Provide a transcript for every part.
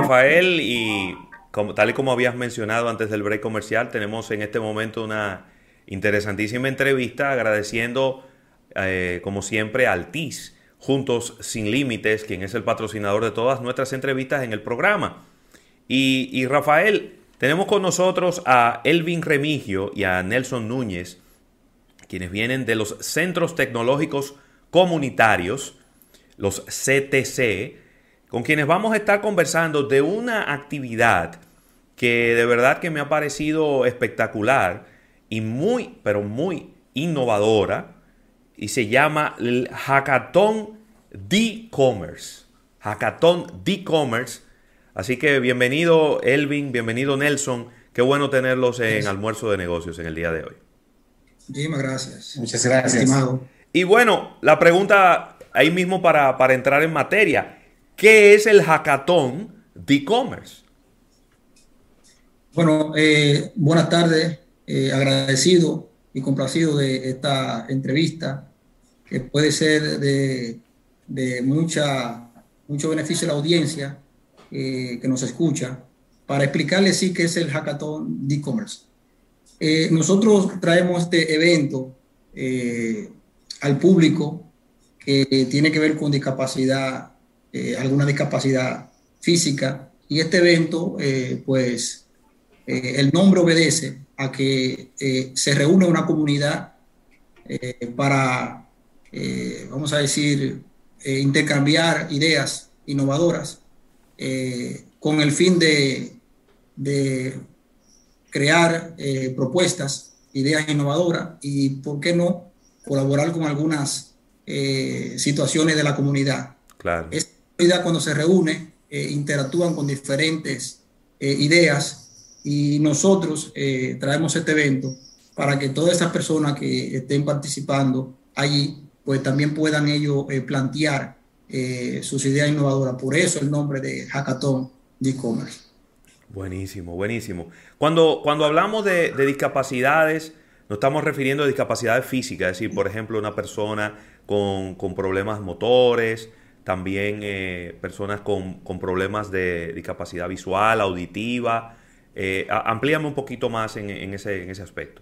Rafael, y como, tal y como habías mencionado antes del break comercial, tenemos en este momento una interesantísima entrevista agradeciendo, eh, como siempre, al TIS, Juntos Sin Límites, quien es el patrocinador de todas nuestras entrevistas en el programa. Y, y Rafael, tenemos con nosotros a Elvin Remigio y a Nelson Núñez, quienes vienen de los Centros Tecnológicos Comunitarios, los CTC, con quienes vamos a estar conversando de una actividad que de verdad que me ha parecido espectacular y muy, pero muy innovadora y se llama el Hackathon D-Commerce. Hackathon D-Commerce. Así que bienvenido Elvin, bienvenido Nelson. Qué bueno tenerlos en Almuerzo de Negocios en el día de hoy. Muchísimas gracias. Muchas gracias. Y bueno, la pregunta ahí mismo para, para entrar en materia. ¿Qué es el hackathon de e-commerce? Bueno, eh, buenas tardes. Eh, agradecido y complacido de esta entrevista, que puede ser de, mucha, mucho beneficio a la audiencia eh, que nos escucha, para explicarles sí qué es el hackathon de e-commerce. nosotros traemos este evento al público que tiene que ver con discapacidad eh, alguna discapacidad física. Y este evento, eh, pues, eh, el nombre obedece a que se reúne una comunidad para, vamos a decir, intercambiar ideas innovadoras con el fin de, de crear propuestas, ideas innovadoras y, ¿por qué no?, colaborar con algunas situaciones de la comunidad. Claro cuando se reúne, eh, interactúan con diferentes eh, ideas y nosotros eh, traemos este evento para que todas esas personas que estén participando allí, pues también puedan ellos plantear sus ideas innovadoras. Por eso el nombre de Hackathon de e-commerce. Buenísimo, buenísimo. Cuando, cuando hablamos de, de discapacidades, nos estamos refiriendo a discapacidades físicas, es decir, por ejemplo, una persona con, con problemas motores, también eh, personas con, problemas de discapacidad visual, auditiva. Eh, amplíame un poquito más en, ese, en, ese, aspecto.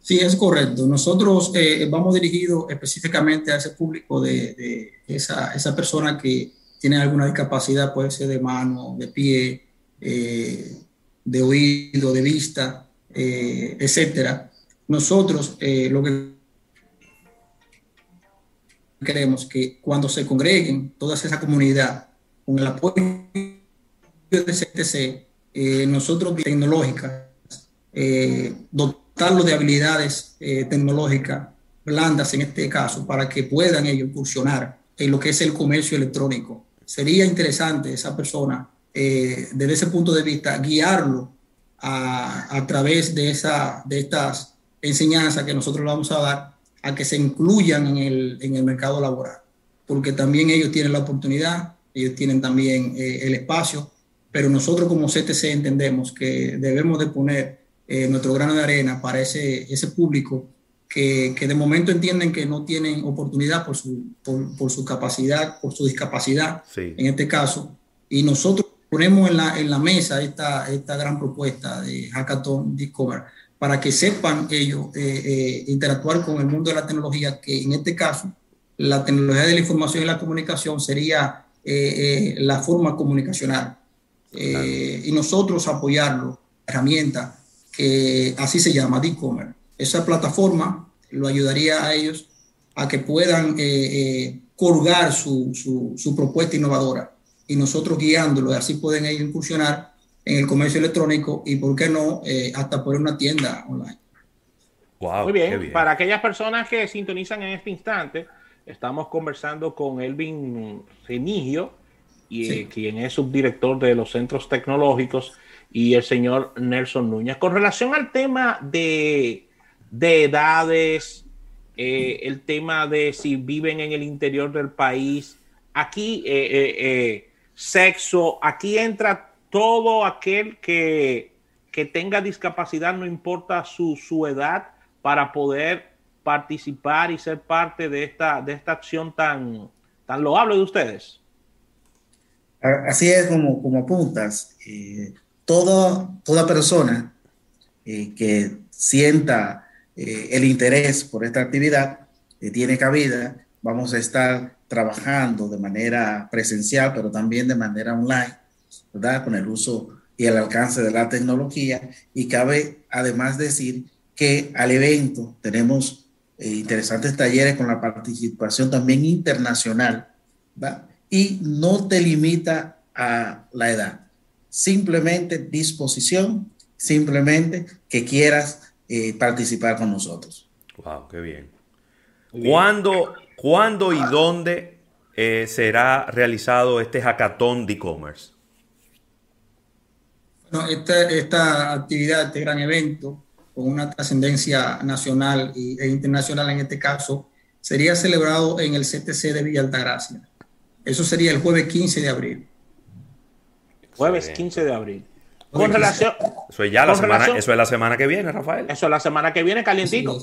Sí, es correcto. Nosotros eh, vamos dirigidos específicamente a ese público de, esa, esa, persona que tiene alguna discapacidad, puede ser de mano, de pie, de oído, de vista, etcétera. Nosotros lo que queremos que cuando se congreguen toda esa comunidad con el apoyo de CTC, eh, nosotros tecnológicas, eh, dotarlos de habilidades eh, tecnológicas blandas en este caso, para que puedan ellos incursionar en lo que es el comercio electrónico. Sería interesante esa persona, desde ese punto de vista, guiarlo a, través de, esa, de estas enseñanzas que nosotros vamos a dar a que se incluyan en el, en el mercado laboral, porque también ellos tienen la oportunidad, ellos tienen también eh, el espacio, pero nosotros como CTC entendemos que debemos de poner eh, nuestro grano de arena para ese, ese público que, que, de momento entienden que no tienen oportunidad por su, por, por su capacidad, por su discapacidad, en este caso, y nosotros ponemos en la, en la mesa esta, esta gran propuesta de Hackathon Discover para que sepan ellos eh, eh, interactuar con el mundo de la tecnología, que en este caso la tecnología de la información y la comunicación sería eh, la forma comunicacional. Y nosotros apoyarlo, herramienta que así se llama, e-commerce. Esa plataforma lo ayudaría a ellos a que puedan colgar su, su, su propuesta innovadora y nosotros guiándolo, así pueden ellos incursionar en el comercio electrónico y, ¿por qué no?, eh, hasta por una tienda online. Muy bien. para aquellas personas que sintonizan en este instante, estamos conversando con Elvin Renigio, y, eh, quien es subdirector de los centros tecnológicos, y el señor Nelson Núñez. Con relación al tema de, de edades, eh, el tema de si viven en el interior del país, aquí sexo, aquí entra todo aquel que, tenga discapacidad, no importa su, edad, para poder participar y ser parte de esta, de esta acción tan, tan loable de ustedes? así es como, como apuntas. Eh, toda, toda persona eh, que sienta eh, el interés por esta actividad tiene cabida. Vamos a estar trabajando de manera presencial, pero también de manera online, ¿verdad? Con el uso y el alcance de la tecnología. Y cabe además decir que al evento tenemos interesantes talleres con la participación también internacional, ¿verdad? y no te limita a la edad. Simplemente disposición, simplemente que quieras eh, participar con nosotros. Wow, qué bien. ¿Cuándo, ¿cuándo y dónde eh, será realizado este hackathon de e-commerce? Bueno, esta, esta, actividad, este gran evento, con una trascendencia nacional e internacional en este caso, sería celebrado en el CTC de Villa Altagracia eso sería el jueves 15 de abril. Jueves 15 de abril. Con relación. Eso es ya la semana, eso es la semana que viene, Rafael. Eso es la semana que viene, calientito.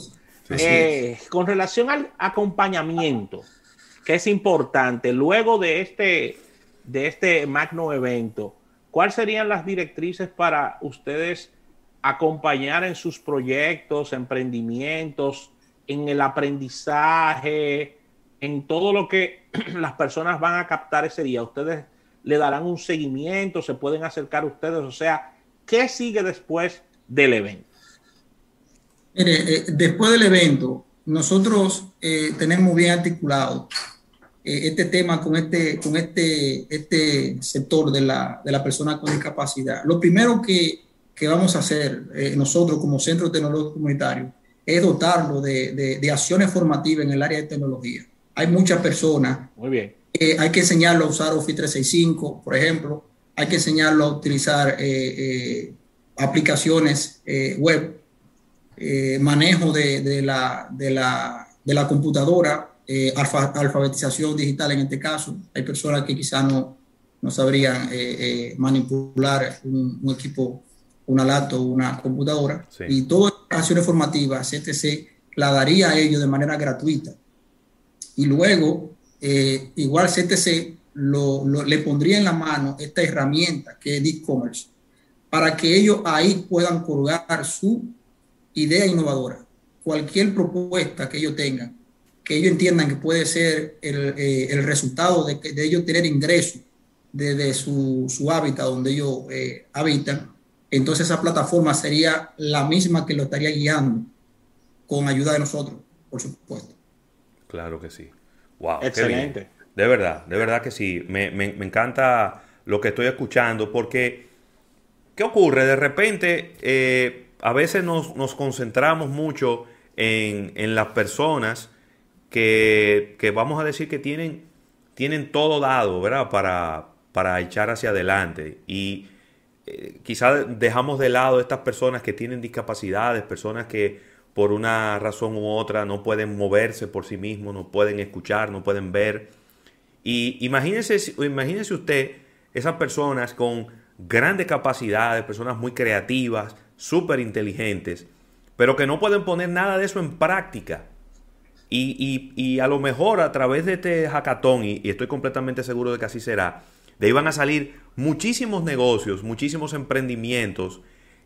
Eh, con relación al acompañamiento, que es importante, luego de este, de este magno evento, ¿cuáles serían las directrices para ustedes acompañar en sus proyectos, emprendimientos, en el aprendizaje, en todo lo que las personas van a captar ese día. Ustedes le darán un seguimiento, se pueden acercar a ustedes, o sea, ¿qué sigue después del evento? Mire, eh, después del evento, nosotros eh, tenemos bien articulado eh, este tema con este, con este, este sector de la, de la persona con discapacidad. Lo primero que, que vamos a hacer nosotros como Centro Tecnológico Comunitario es dotarlo de, de, de acciones formativas en el área de tecnología hay muchas personas. Muy bien. hay que enseñarlo a usar Office 365, por ejemplo. Hay que enseñarlo a utilizar eh, eh, aplicaciones eh, manejo de, la, de, la, de, la, computadora, alfabetización digital en este caso. Hay personas que quizás no, no sabrían manipular un, equipo, una laptop, una computadora. Y todas las acciones formativas, CTC, la daría a ellos de manera gratuita y luego eh, igual CTC lo, le pondría en la mano esta herramienta que es e-commerce para que ellos ahí puedan colgar su idea innovadora, cualquier propuesta que ellos tengan, que ellos entiendan que puede ser el, eh, resultado de, de, ellos tener ingresos desde su, su, hábitat donde ellos eh, habitan, entonces esa plataforma sería la misma que lo estaría guiando con ayuda de nosotros, por supuesto. Claro que sí. Wow. Excelente. De verdad, de verdad que sí. Me, encanta lo que estoy escuchando porque, ¿qué ocurre? De repente, eh, a veces nos, concentramos mucho en, las personas que, vamos a decir que tienen, tienen todo dado, ¿verdad? Para, para echar hacia adelante. Y eh, quizás dejamos de lado estas personas que tienen discapacidades, personas que por una razón u otra no pueden moverse por sí mismos, no pueden escuchar, no pueden ver. Y imagínese, imagínese usted esas personas con grandes capacidades, personas muy creativas, súper inteligentes, pero que no pueden poner nada de eso en práctica. Y, a lo mejor a través de este hackathon, y, y estoy completamente seguro de que así será, de ahí van a salir muchísimos negocios, muchísimos emprendimientos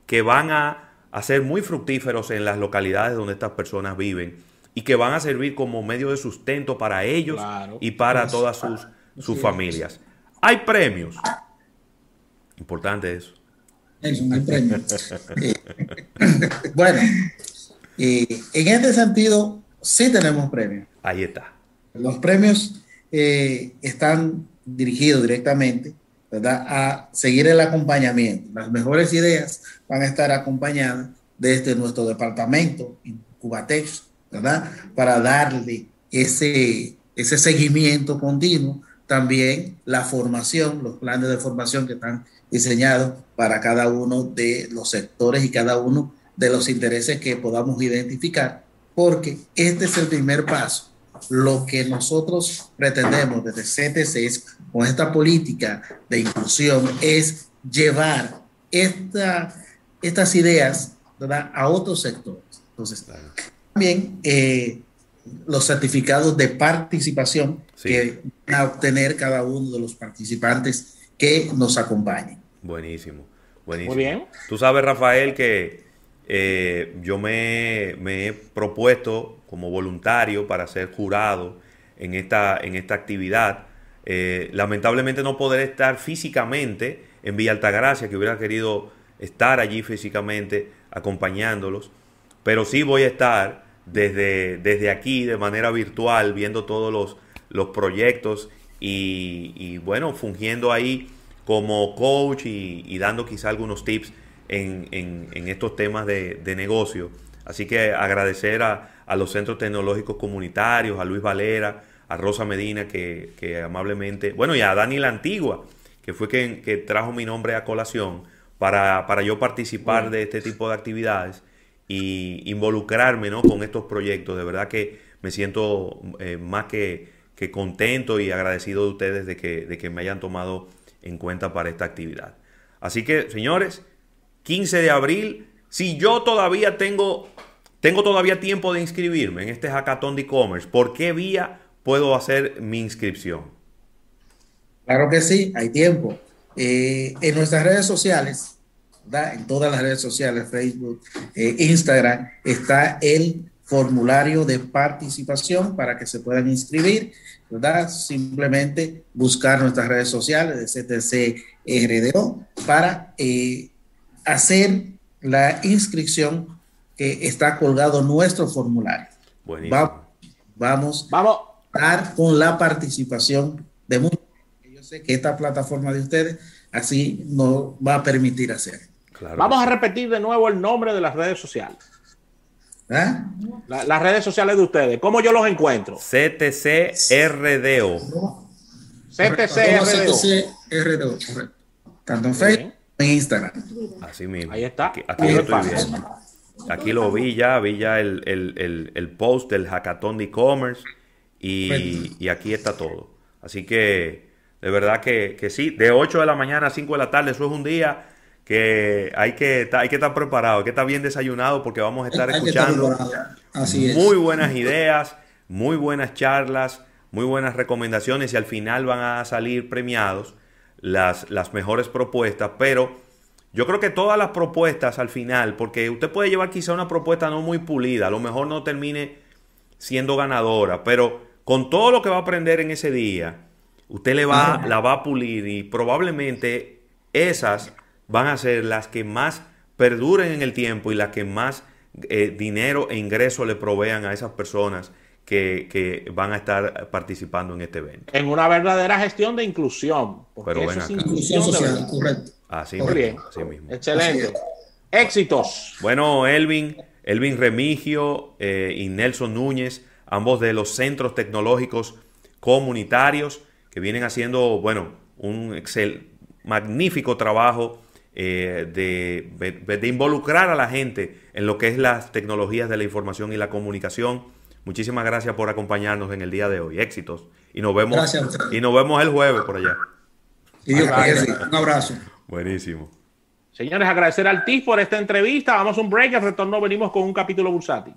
que van a a ser muy fructíferos en las localidades donde estas personas viven y que van a servir como medio de sustento para ellos y para todas sus, sus familias. Hay premios. Importante eso. Eso, hay premios. bueno, en este sentido, sí tenemos premios. Ahí está. Los premios eh, están dirigidos directamente a seguir el acompañamiento. Las mejores ideas van a estar acompañadas desde nuestro departamento, Cubatex, ¿verdad? Para darle ese, ese seguimiento continuo. También la formación, los planes de formación que están diseñados para cada uno de los sectores y cada uno de los intereses que podamos identificar, porque este es el primer paso. Lo que nosotros pretendemos desde CTC con esta política de inclusión es llevar esta, estas ideas a otros sectores. Entonces, también eh, los certificados de participación que van a obtener cada uno de los participantes que nos acompañen. Buenísimo, buenísimo. Muy bien. Tú sabes, Rafael, que eh, yo me, he propuesto como voluntario para ser jurado en esta, en esta actividad. Eh, lamentablemente no poder estar físicamente en Villa Altagracia, que hubiera querido estar allí físicamente acompañándolos, pero sí voy a estar desde, desde aquí de manera virtual viendo todos los, los proyectos y, bueno, fungiendo ahí como coach y, dando quizá algunos tips en, en, estos temas de, de, negocio. Así que agradecer a, a, los centros tecnológicos comunitarios, a Luis Valera, a Rosa Medina, que, que amablemente, bueno, y a Dani La Antigua, que fue quien que trajo mi nombre a colación para, para yo participar de este tipo de actividades y involucrarme ¿no? con estos proyectos. De verdad que me siento eh, más que, que, contento y agradecido de ustedes de que, de que me hayan tomado en cuenta para esta actividad. Así que, señores, 15 de abril, si yo todavía tengo, tengo todavía tiempo de inscribirme en este hackathon de e-commerce, ¿por qué vía puedo hacer mi inscripción? Claro que sí, hay tiempo. Eh, en nuestras redes sociales, en todas las redes sociales, Facebook, eh, Instagram, está el formulario de participación para que se puedan inscribir, ¿verdad? Simplemente buscar nuestras redes sociales de CTC RDO para eh, hacer la inscripción que está colgado nuestro formulario. Buenísimo. vamos, vamos a estar con la participación de muchos sé que esta plataforma de ustedes así nos va a permitir hacer. Vamos a repetir de nuevo el nombre de las redes sociales. ¿Eh? las redes sociales de ustedes, ¿cómo yo los encuentro? CTCRDO. CTCRDO. Tanto en Facebook en Instagram. Así mismo. Ahí está. Aquí, lo estoy viendo. Aquí lo vi ya, vi ya el, el, el, post del hackathon de e-commerce y, y, aquí está todo. Así que de verdad que, sí, de 8 de la mañana a 5 de la tarde, eso es un día que hay que, hay que estar preparado, hay que estar bien desayunado porque vamos a estar escuchando muy buenas ideas, muy buenas charlas, muy buenas recomendaciones y al final van a salir premiados las, las mejores propuestas, pero yo creo que todas las propuestas al final, porque usted puede llevar quizá una propuesta no muy pulida, a lo mejor no termine siendo ganadora, pero con todo lo que va a aprender en ese día, Usted le va, la va a pulir y probablemente esas van a ser las que más perduren en el tiempo y las que más eh, dinero e ingreso le provean a esas personas que, van a estar participando en este evento. En una verdadera gestión de inclusión. Pero eso es inclusión social, correcto. Así, mismo, Excelente. Éxitos. Bueno, Elvin, Elvin Remigio eh, y Nelson Núñez, ambos de los centros tecnológicos comunitarios que vienen haciendo, bueno, un excel, magnífico trabajo eh, de, de, involucrar a la gente en lo que es las tecnologías de la información y la comunicación. Muchísimas gracias por acompañarnos en el día de hoy. Éxitos. Y nos vemos, y nos vemos el jueves por allá. un abrazo. Buenísimo. Señores, agradecer al TIF por esta entrevista. Vamos a un break. Al retorno venimos con un capítulo bursátil.